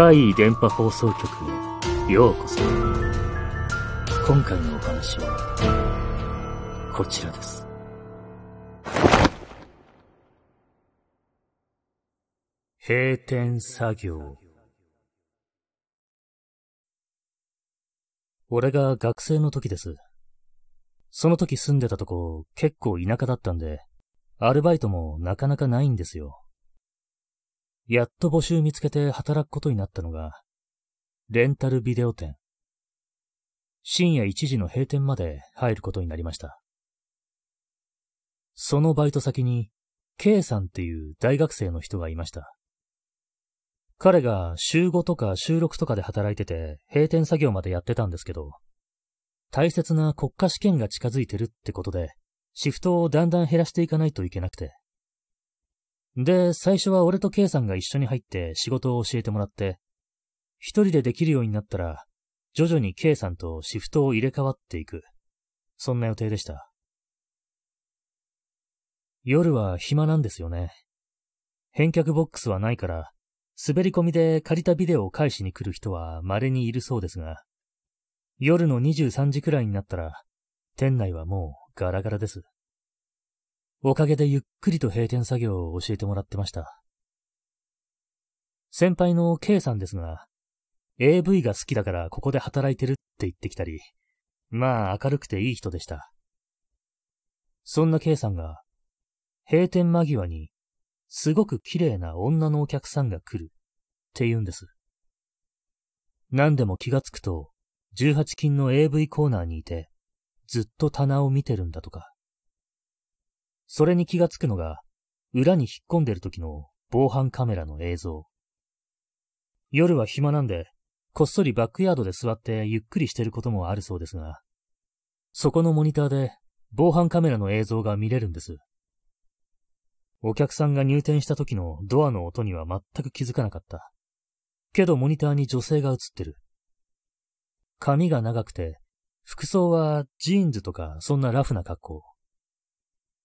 怪異電波放送局へようこそ。今回のお話は、こちらです。閉店作業。俺が学生の時です。その時住んでたとこ結構田舎だったんで、アルバイトもなかなかないんですよ。やっと募集見つけて働くことになったのが、レンタルビデオ店。深夜1時の閉店まで入ることになりました。そのバイト先に、K さんっていう大学生の人がいました。彼が週5とか週6とかで働いてて、閉店作業までやってたんですけど、大切な国家試験が近づいてるってことで、シフトをだんだん減らしていかないといけなくて。で、最初は俺と K さんが一緒に入って仕事を教えてもらって、一人でできるようになったら、徐々に K さんとシフトを入れ替わっていく。そんな予定でした。夜は暇なんですよね。返却ボックスはないから、滑り込みで借りたビデオを返しに来る人は稀にいるそうですが、夜の23時くらいになったら、店内はもうガラガラです。おかげでゆっくりと閉店作業を教えてもらってました。先輩の K さんですが、AV が好きだからここで働いてるって言ってきたり、まあ明るくていい人でした。そんな K さんが、閉店間際に、すごく綺麗な女のお客さんが来るって言うんです。何でも気がつくと、18金の AV コーナーにいて、ずっと棚を見てるんだとか。それに気がつくのが、裏に引っ込んでる時の防犯カメラの映像。夜は暇なんで、こっそりバックヤードで座ってゆっくりしてることもあるそうですが、そこのモニターで防犯カメラの映像が見れるんです。お客さんが入店した時のドアの音には全く気づかなかった。けどモニターに女性が映ってる。髪が長くて、服装はジーンズとかそんなラフな格好。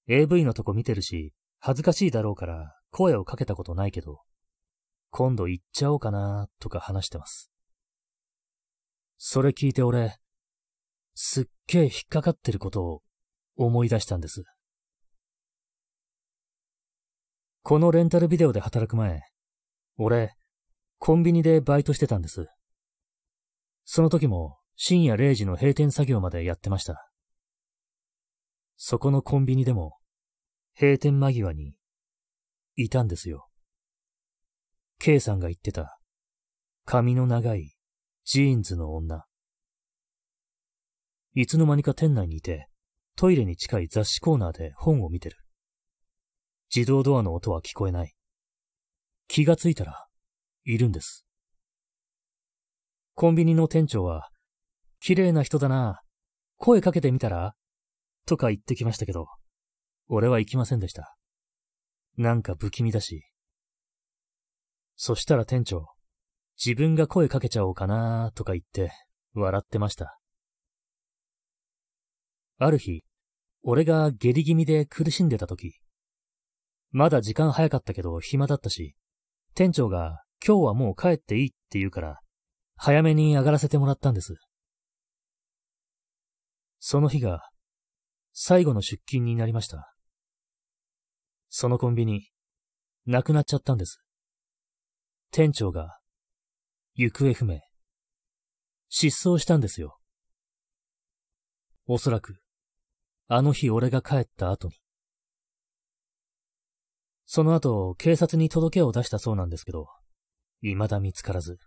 AV のとこ見てるし、恥ずかしいだろうから声をかけたことないけど、今度行っちゃおうかなとか話してます。それ聞いて俺、すっげえ引っかかってることを思い出したんです。このレンタルビデオで働く前、俺、コンビニでバイトしてたんです。その時も深夜0時の閉店作業までやってました。そこのコンビニでも、閉店間際に、いたんですよ。K さんが言ってた、髪の長い、ジーンズの女。いつの間にか店内にいて、トイレに近い雑誌コーナーで本を見てる。自動ドアの音は聞こえない。気がついたら、いるんです。コンビニの店長は、綺麗な人だな。声かけてみたらとか言ってきましたけど、俺は行きませんでした。なんか不気味だし。そしたら店長、自分が声かけちゃおうかなーとか言って、笑ってました。ある日、俺が下痢気味で苦しんでた時、まだ時間早かったけど暇だったし、店長が今日はもう帰っていいって言うから、早めに上がらせてもらったんです。その日が、最後の出勤になりました。そのコンビニ、なくなっちゃったんです。店長が、行方不明。失踪したんですよ。おそらく、あの日俺が帰った後に。その後、警察に届けを出したそうなんですけど、未だ見つからず。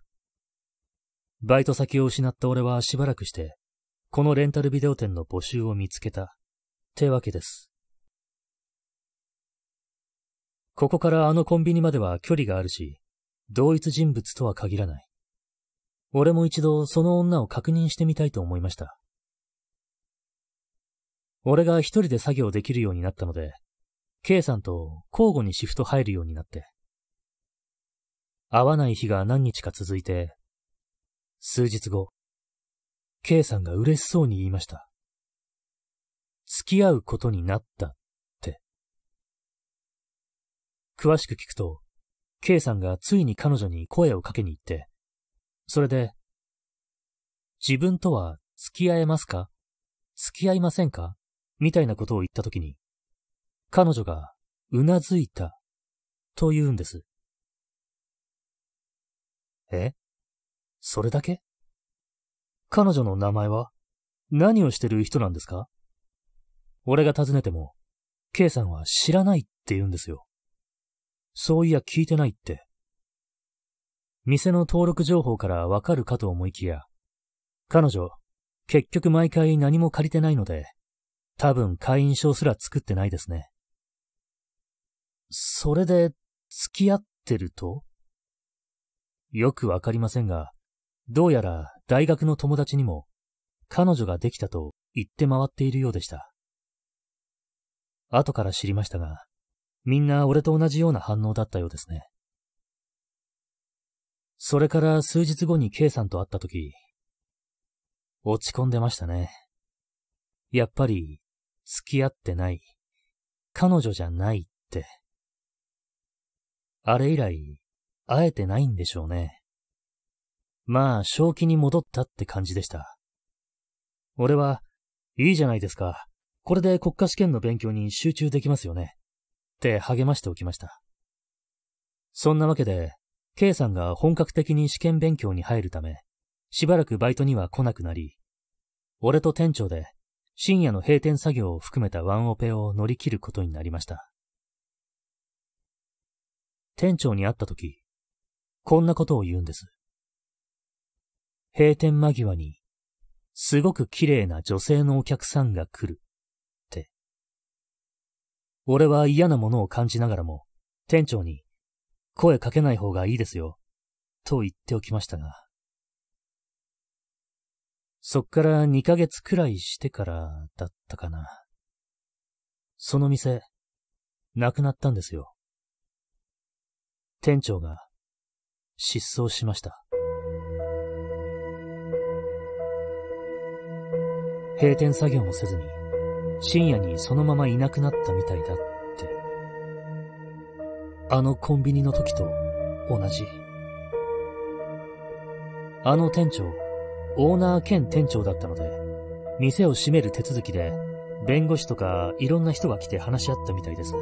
バイト先を失った俺はしばらくして、このレンタルビデオ店の募集を見つけた、ってわけです。ここからあのコンビニまでは距離があるし、同一人物とは限らない。俺も一度その女を確認してみたいと思いました。俺が一人で作業できるようになったので、K さんと交互にシフト入るようになって。会わない日が何日か続いて、数日後、K さんが嬉しそうに言いました。付き合うことになったって。詳しく聞くと、K さんがついに彼女に声をかけに行って、それで、自分とは付き合えますか？付き合いませんか？みたいなことを言ったときに、彼女がうなずいたと言うんです。え？それだけ？彼女の名前は何をしてる人なんですか？俺が尋ねても、K さんは知らないって言うんですよ。そういや聞いてないって。店の登録情報からわかるかと思いきや、彼女、結局毎回何も借りてないので、多分会員証すら作ってないですね。それで、付き合ってると？よくわかりませんが、どうやら大学の友達にも彼女ができたと言って回っているようでした。後から知りましたが、みんな俺と同じような反応だったようですね。それから数日後に K さんと会った時、落ち込んでましたね。やっぱり、付き合ってない。彼女じゃないって。あれ以来、会えてないんでしょうね。まあ、正気に戻ったって感じでした。俺は、いいじゃないですか。これで国家試験の勉強に集中できますよね。って励ましておきました。そんなわけで、K さんが本格的に試験勉強に入るため、しばらくバイトには来なくなり、俺と店長で深夜の閉店作業を含めたワンオペを乗り切ることになりました。店長に会った時、こんなことを言うんです。閉店間際に、すごく綺麗な女性のお客さんが来る、俺は嫌なものを感じながらも、店長に、声かけない方がいいですよ、と言っておきましたが。そっから2ヶ月くらいしてからだったかな。その店、なくなったんですよ。店長が失踪しました。閉店作業もせずに、深夜にそのままいなくなったみたいだってあのコンビニの時と同じ。あの店長、オーナー兼店長だったので、店を閉める手続きで、弁護士とかいろんな人が来て話し合ったみたいです。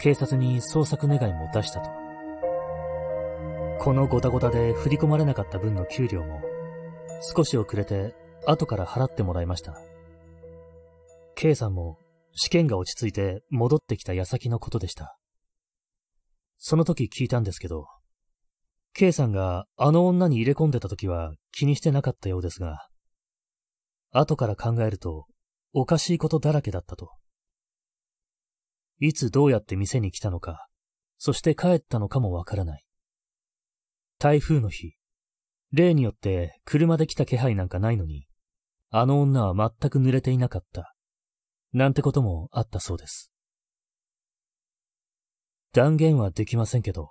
警察に捜索願いも出したと。このごたごたで振り込まれなかった分の給料も、少し遅れて後から払ってもらいました。K さんも試験が落ち着いて戻ってきた矢先のことでした。その時聞いたんですけど、K さんがあの女に入れ込んでた時は気にしてなかったようですが、後から考えるとおかしいことだらけだったと。いつどうやって店に来たのか、そして帰ったのかもわからない。台風の日、例によって車で来た気配なんかないのに、あの女は全く濡れていなかった。なんてこともあったそうです。断言はできませんけど、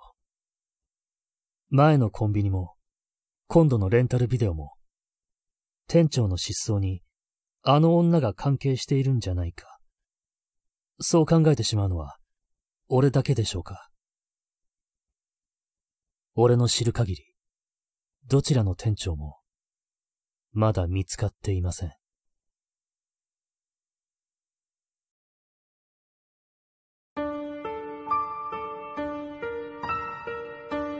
前のコンビニも、今度のレンタルビデオも、店長の失踪に、あの女が関係しているんじゃないか。そう考えてしまうのは、俺だけでしょうか。俺の知る限り、どちらの店長も、まだ見つかっていません。